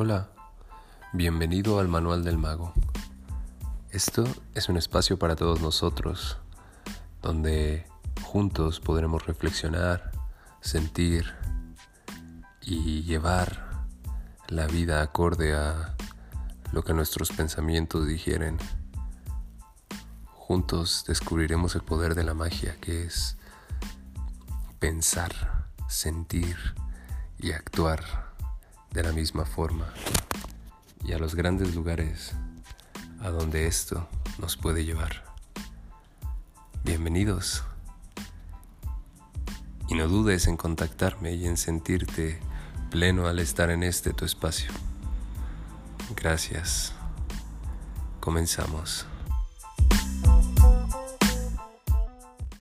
Hola, bienvenido al Manual del Mago. Esto es un espacio para todos nosotros, donde juntos podremos reflexionar, sentir y llevar la vida acorde a lo que nuestros pensamientos digieren. Juntos descubriremos el poder de la magia que es pensar, sentir y actuar de la misma forma y a los grandes lugares a donde esto nos puede llevar. Bienvenidos. Y no dudes en contactarme y en sentirte pleno al estar en este tu espacio. Gracias. Comenzamos.